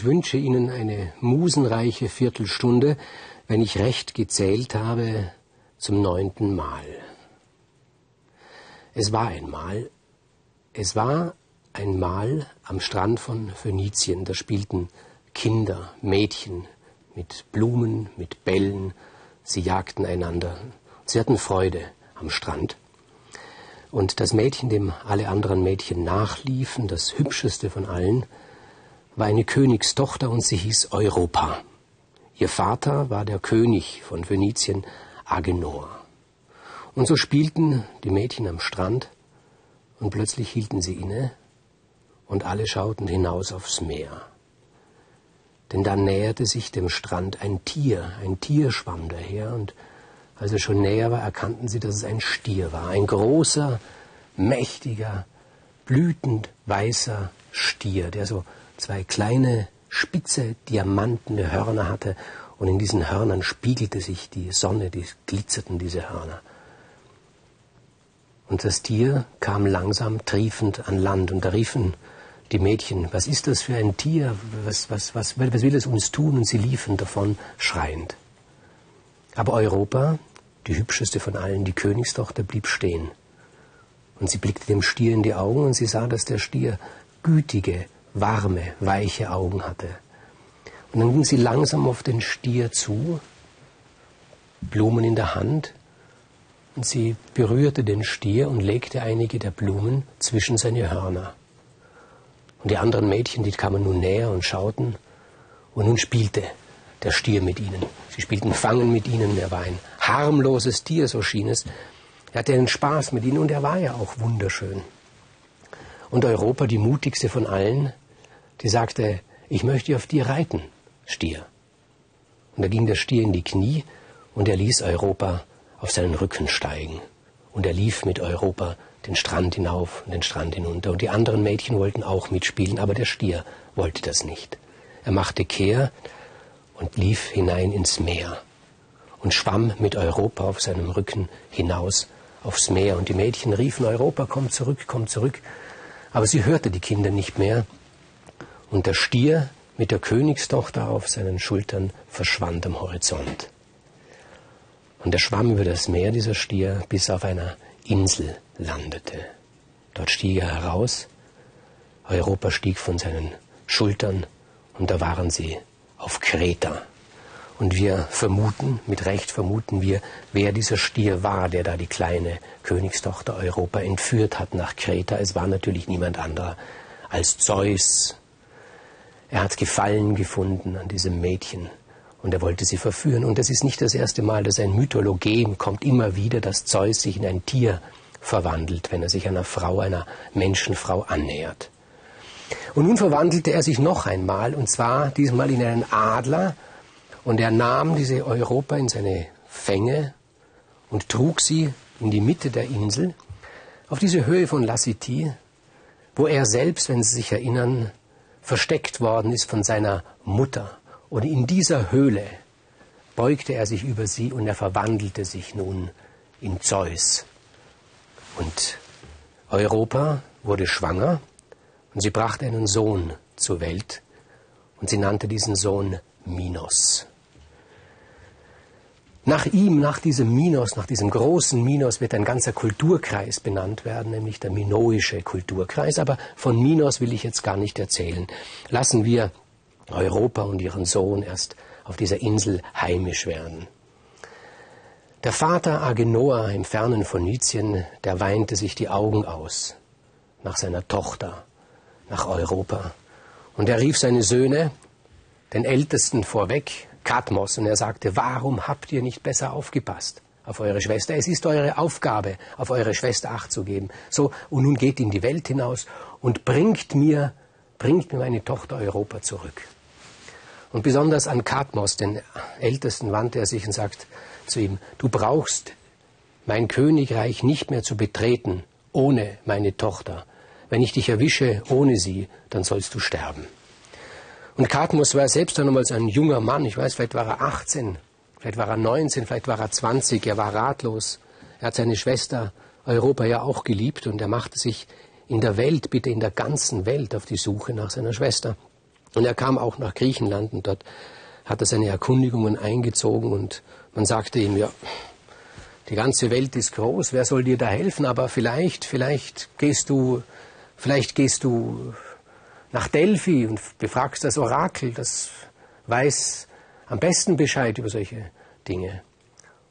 Ich wünsche Ihnen eine musenreiche Viertelstunde, wenn ich recht gezählt habe, zum neunten Mal. Es war einmal, es war einmal am Strand von Phönizien, da spielten Kinder, Mädchen mit Blumen, mit Bällen, sie jagten einander. Sie hatten Freude am Strand. Und das Mädchen, dem alle anderen Mädchen nachliefen, das hübscheste von allen, war eine Königstochter und sie hieß Europa. Ihr Vater war der König von Phönizien, Agenor. Und so spielten die Mädchen am Strand und plötzlich hielten sie inne und alle schauten hinaus aufs Meer. Denn da näherte sich dem Strand ein Tier, ein Tier schwamm daher und als er schon näher war, erkannten sie, dass es ein Stier war. Ein großer, mächtiger, blütend weißer Stier, der so zwei kleine, spitze, diamantene Hörner hatte. Und in diesen Hörnern spiegelte sich die Sonne, die glitzerten diese Hörner. Und das Tier kam langsam triefend an Land. Und da riefen die Mädchen, was ist das für ein Tier? Was, was, was, was will es uns tun? Und sie liefen davon schreiend. Aber Europa, die hübscheste von allen, die Königstochter, blieb stehen. Und sie blickte dem Stier in die Augen und sie sah, dass der Stier gütige, warme, weiche Augen hatte. Und dann ging sie langsam auf den Stier zu, Blumen in der Hand, und sie berührte den Stier und legte einige der Blumen zwischen seine Hörner. Und die anderen Mädchen, die kamen nun näher und schauten, und nun spielte der Stier mit ihnen. Sie spielten Fangen mit ihnen. Er war ein harmloses Tier, so schien es. Er hatte einen Spaß mit ihnen und er war ja auch wunderschön. Und Europa, die mutigste von allen, die sagte, ich möchte auf dir reiten, Stier. Und da ging der Stier in die Knie und er ließ Europa auf seinen Rücken steigen. Und er lief mit Europa den Strand hinauf und den Strand hinunter. Und die anderen Mädchen wollten auch mitspielen, aber der Stier wollte das nicht. Er machte Kehr und lief hinein ins Meer und schwamm mit Europa auf seinem Rücken hinaus aufs Meer. Und die Mädchen riefen, Europa, komm zurück, komm zurück. Aber sie hörte die Kinder nicht mehr. Und der Stier mit der Königstochter auf seinen Schultern verschwand am Horizont. Und er schwamm über das Meer, dieser Stier, bis er auf einer Insel landete. Dort stieg er heraus, Europa stieg von seinen Schultern und da waren sie auf Kreta. Und wir vermuten, mit Recht vermuten wir, wer dieser Stier war, der da die kleine Königstochter Europa entführt hat nach Kreta. Es war natürlich niemand anderer als Zeus. Er hat Gefallen gefunden an diesem Mädchen und er wollte sie verführen. Und es ist nicht das erste Mal, dass ein Mythologem kommt immer wieder, dass Zeus sich in ein Tier verwandelt, wenn er sich einer Frau, einer Menschenfrau annähert. Und nun verwandelte er sich noch einmal, und zwar diesmal in einen Adler, und er nahm diese Europa in seine Fänge und trug sie in die Mitte der Insel, auf diese Höhe von Lassiti, wo er selbst, wenn Sie sich erinnern, versteckt worden ist von seiner Mutter. Und in dieser Höhle beugte er sich über sie und er verwandelte sich nun in Zeus. Und Europa wurde schwanger und sie brachte einen Sohn zur Welt und sie nannte diesen Sohn Minos. Nach ihm, nach diesem Minos, nach diesem großen Minos wird ein ganzer Kulturkreis benannt werden, nämlich der minoische Kulturkreis. Aber von Minos will ich jetzt gar nicht erzählen. Lassen wir Europa und ihren Sohn erst auf dieser Insel heimisch werden. Der Vater Agenoa im fernen Phönizien, der weinte sich die Augen aus nach seiner Tochter, nach Europa. Und er rief seine Söhne, den Ältesten vorweg, Kadmos, und er sagte, warum habt ihr nicht besser aufgepasst auf eure Schwester? Es ist eure Aufgabe, auf eure Schwester Acht zu geben. So, und nun geht in die Welt hinaus und bringt mir, bringt mir meine Tochter Europa zurück. Und besonders an Kadmos, den Ältesten, wandte er sich und sagt zu ihm, du brauchst mein Königreich nicht mehr zu betreten ohne meine Tochter. Wenn ich dich erwische ohne sie, dann sollst du sterben. Und Kadmos war selbst dann nochmals ein junger Mann. Ich weiß, vielleicht war er 18, vielleicht war er 19, vielleicht war er 20. Er war ratlos. Er hat seine Schwester Europa ja auch geliebt und er machte sich in der Welt, bitte in der ganzen Welt, auf die Suche nach seiner Schwester. Und er kam auch nach Griechenland und dort hat er seine Erkundigungen eingezogen und man sagte ihm, ja, die ganze Welt ist groß, wer soll dir da helfen? Aber vielleicht, vielleicht gehst du, vielleicht gehst du nach Delphi und befragst das Orakel, das weiß am besten Bescheid über solche Dinge.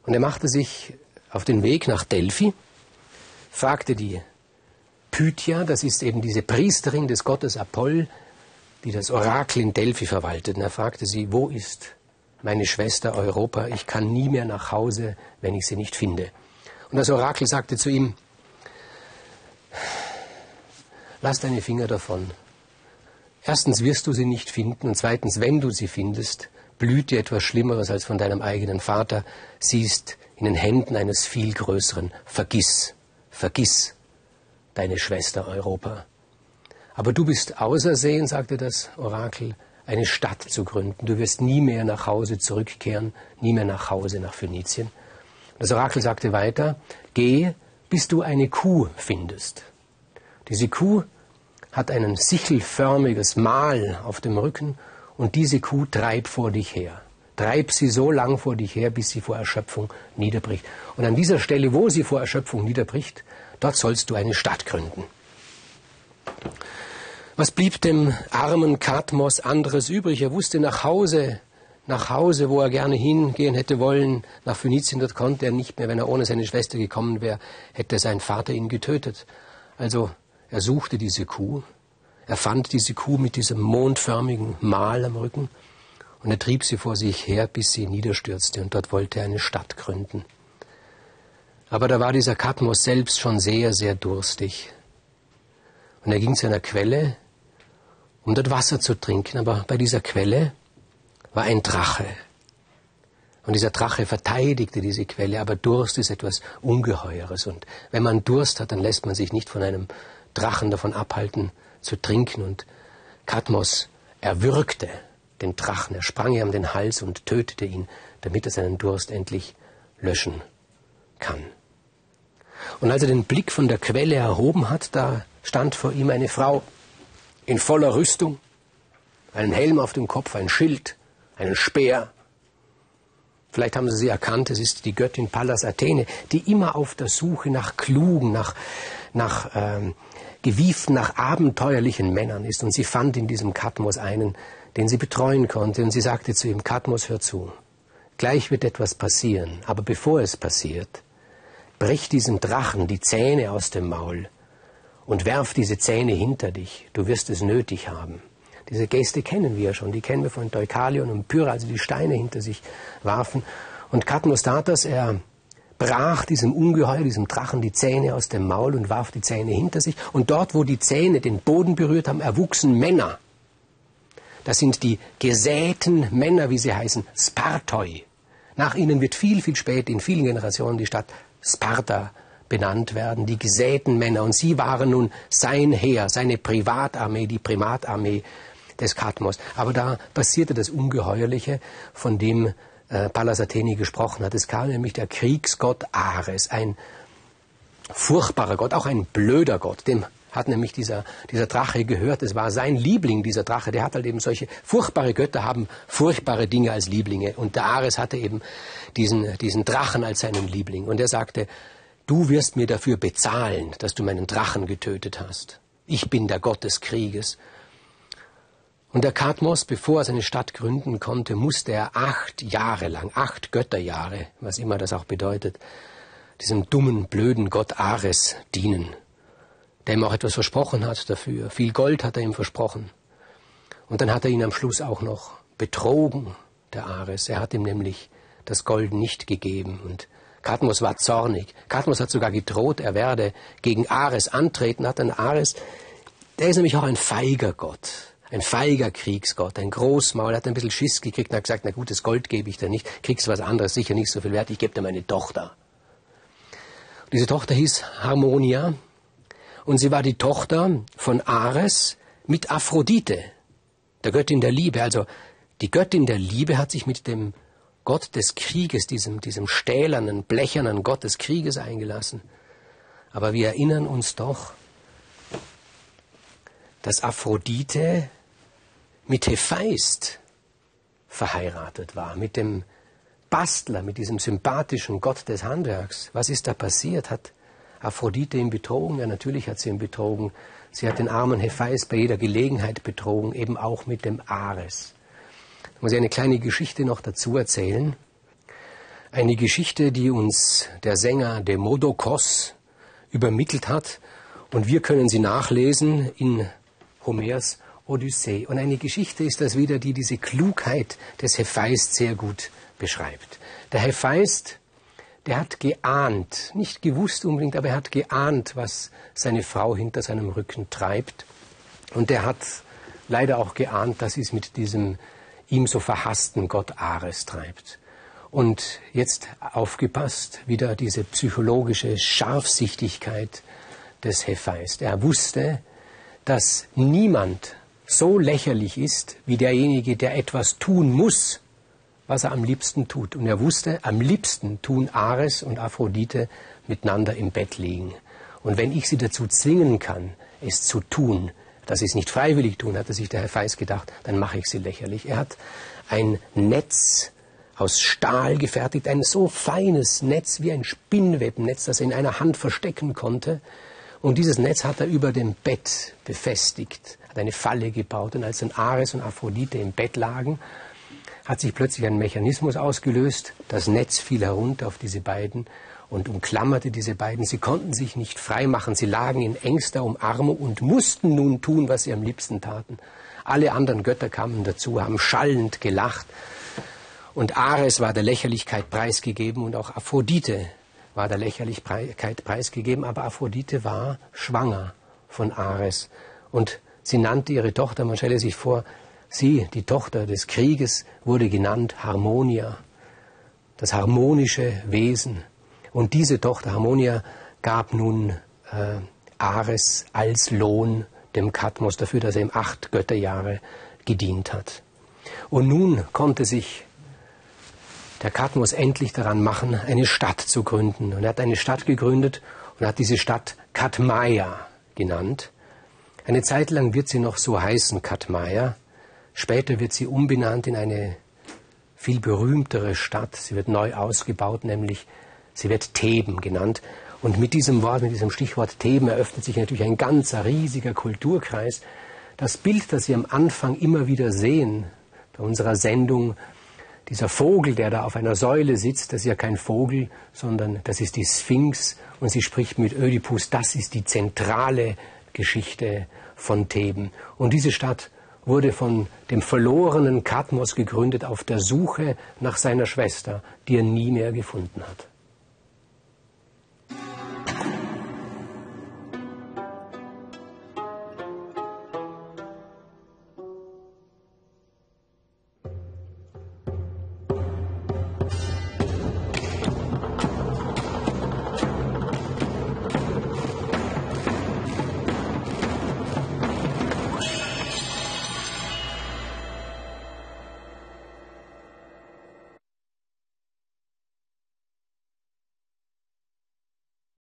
Und er machte sich auf den Weg nach Delphi, fragte die Pythia, das ist eben diese Priesterin des Gottes Apoll, die das Orakel in Delphi verwaltet. Und er fragte sie, wo ist meine Schwester Europa, ich kann nie mehr nach Hause, wenn ich sie nicht finde. Und das Orakel sagte zu ihm, lass deine Finger davon. Erstens wirst du sie nicht finden und zweitens, wenn du sie findest, blüht dir etwas Schlimmeres als von deinem eigenen Vater, siehst in den Händen eines viel größeren. Vergiss, vergiss deine Schwester Europa. Aber du bist ausersehen, sagte das Orakel, eine Stadt zu gründen. Du wirst nie mehr nach Hause zurückkehren, nie mehr nach Hause nach Phönizien. Das Orakel sagte weiter, geh, bis du eine Kuh findest. Diese Kuh hat ein sichelförmiges Mal auf dem Rücken und diese Kuh treib vor dich her. Treib sie so lang vor dich her, bis sie vor Erschöpfung niederbricht. Und an dieser Stelle, wo sie vor Erschöpfung niederbricht, dort sollst du eine Stadt gründen. Was blieb dem armen Kadmos anderes übrig? Er wusste nach Hause, nach Hause, wo er gerne hingehen hätte wollen, nach Phönizien, dort konnte er nicht mehr. Wenn er ohne seine Schwester gekommen wäre, hätte sein Vater ihn getötet. Also er suchte diese Kuh, er fand diese Kuh mit diesem mondförmigen Mal am Rücken und er trieb sie vor sich her, bis sie niederstürzte und dort wollte er eine Stadt gründen. Aber da war dieser Kadmos selbst schon sehr, sehr durstig. Und er ging zu einer Quelle, um dort Wasser zu trinken. Aber bei dieser Quelle war ein Drache. Und dieser Drache verteidigte diese Quelle, aber Durst ist etwas Ungeheures. Und wenn man Durst hat, dann lässt man sich nicht von einem Drachen davon abhalten zu trinken. Und Kadmos erwürgte den Drachen, er sprang ihm den Hals und tötete ihn, damit er seinen Durst endlich löschen kann. Und als er den Blick von der Quelle erhoben hat, da stand vor ihm eine Frau, in voller Rüstung, einen Helm auf dem Kopf, ein Schild, einen Speer. Vielleicht haben Sie sie erkannt, es ist die Göttin Pallas Athene, die immer auf der Suche nach klugen, nach, nach ähm, gewieften, nach abenteuerlichen Männern ist. Und sie fand in diesem Kadmos einen, den sie betreuen konnte. Und sie sagte zu ihm, Kadmos, hör zu. Gleich wird etwas passieren. Aber bevor es passiert, brich diesem Drachen die Zähne aus dem Maul und werf diese Zähne hinter dich. Du wirst es nötig haben. Diese Geste kennen wir ja schon. Die kennen wir von Deukalion und Pyrrha, also die Steine hinter sich warfen. Und Kadmostatos, er brach diesem Ungeheuer, diesem Drachen die Zähne aus dem Maul und warf die Zähne hinter sich. Und dort, wo die Zähne den Boden berührt haben, erwuchsen Männer. Das sind die gesäten Männer, wie sie heißen, Spartoi. Nach ihnen wird viel, viel später in vielen Generationen die Stadt Sparta benannt werden, die gesäten Männer. Und sie waren nun sein Heer, seine Privatarmee, die Primatarmee des Kadmos. Aber da passierte das Ungeheuerliche, von dem äh, Pallas Athene gesprochen hat. Es kam nämlich der Kriegsgott Ares, ein furchtbarer Gott, auch ein blöder Gott. Dem hat nämlich dieser, dieser Drache gehört. Es war sein Liebling, dieser Drache. Der hat halt eben solche furchtbare Götter haben furchtbare Dinge als Lieblinge. Und der Ares hatte eben diesen, diesen Drachen als seinen Liebling. Und er sagte, Du wirst mir dafür bezahlen, dass du meinen Drachen getötet hast. Ich bin der Gott des Krieges. Und der Kadmos, bevor er seine Stadt gründen konnte, musste er acht Jahre lang, acht Götterjahre, was immer das auch bedeutet, diesem dummen, blöden Gott Ares dienen, der ihm auch etwas versprochen hat dafür. Viel Gold hat er ihm versprochen. Und dann hat er ihn am Schluss auch noch betrogen, der Ares. Er hat ihm nämlich das Gold nicht gegeben und Kadmos war zornig. Kadmos hat sogar gedroht, er werde gegen Ares antreten. Hat dann Ares, der ist nämlich auch ein feiger Gott, ein feiger Kriegsgott, ein Großmaul, hat ein bisschen Schiss gekriegt und hat gesagt, na gut, das Gold gebe ich dir nicht, kriegst was anderes, sicher nicht so viel wert, ich gebe dir meine Tochter. Und diese Tochter hieß Harmonia und sie war die Tochter von Ares mit Aphrodite, der Göttin der Liebe. Also die Göttin der Liebe hat sich mit dem Gott des Krieges, diesem, diesem stählernen, blechernen Gott des Krieges eingelassen. Aber wir erinnern uns doch, dass Aphrodite mit Hephaist verheiratet war, mit dem Bastler, mit diesem sympathischen Gott des Handwerks. Was ist da passiert? Hat Aphrodite ihn betrogen? Ja, natürlich hat sie ihn betrogen. Sie hat den armen Hephaist bei jeder Gelegenheit betrogen, eben auch mit dem Ares. Ich muss ich eine kleine Geschichte noch dazu erzählen. Eine Geschichte, die uns der Sänger Demodokos übermittelt hat. Und wir können sie nachlesen in Homers Odyssee. Und eine Geschichte ist das wieder, die diese Klugheit des Hephaist sehr gut beschreibt. Der Hephaist, der hat geahnt, nicht gewusst unbedingt, aber er hat geahnt, was seine Frau hinter seinem Rücken treibt. Und er hat leider auch geahnt, dass sie es mit diesem ihm so verhassten Gott Ares treibt. Und jetzt aufgepasst, wieder diese psychologische Scharfsichtigkeit des Hephaist. Er wusste, dass niemand so lächerlich ist wie derjenige, der etwas tun muss, was er am liebsten tut. Und er wusste, am liebsten tun Ares und Aphrodite miteinander im Bett liegen. Und wenn ich sie dazu zwingen kann, es zu tun, dass sie es nicht freiwillig tun, hatte sich der Herr Feis gedacht, dann mache ich sie lächerlich. Er hat ein Netz aus Stahl gefertigt, ein so feines Netz wie ein Spinnwebennetz, das er in einer Hand verstecken konnte. Und dieses Netz hat er über dem Bett befestigt, hat eine Falle gebaut. Und als dann Ares und Aphrodite im Bett lagen, hat sich plötzlich ein Mechanismus ausgelöst. Das Netz fiel herunter auf diese beiden und umklammerte diese beiden. Sie konnten sich nicht frei machen. Sie lagen in engster Umarmung und mussten nun tun, was sie am liebsten taten. Alle anderen Götter kamen dazu, haben schallend gelacht. Und Ares war der Lächerlichkeit preisgegeben und auch Aphrodite war der Lächerlichkeit preisgegeben. Aber Aphrodite war schwanger von Ares. Und sie nannte ihre Tochter, man stelle sich vor, sie, die Tochter des Krieges, wurde genannt Harmonia, das harmonische Wesen. Und diese Tochter Harmonia gab nun äh, Ares als Lohn dem Kadmos dafür, dass er ihm acht Götterjahre gedient hat. Und nun konnte sich der Kadmos endlich daran machen, eine Stadt zu gründen. Und er hat eine Stadt gegründet und hat diese Stadt Katmaya genannt. Eine Zeit lang wird sie noch so heißen, Katmaya. Später wird sie umbenannt in eine viel berühmtere Stadt. Sie wird neu ausgebaut, nämlich sie wird Theben genannt. Und mit diesem Wort, mit diesem Stichwort Theben eröffnet sich natürlich ein ganzer riesiger Kulturkreis. Das Bild, das Sie am Anfang immer wieder sehen bei unserer Sendung, dieser Vogel, der da auf einer Säule sitzt, das ist ja kein Vogel, sondern das ist die Sphinx und sie spricht mit Ödipus, das ist die zentrale Geschichte von Theben. Und diese Stadt wurde von dem verlorenen Kadmos gegründet auf der Suche nach seiner Schwester, die er nie mehr gefunden hat.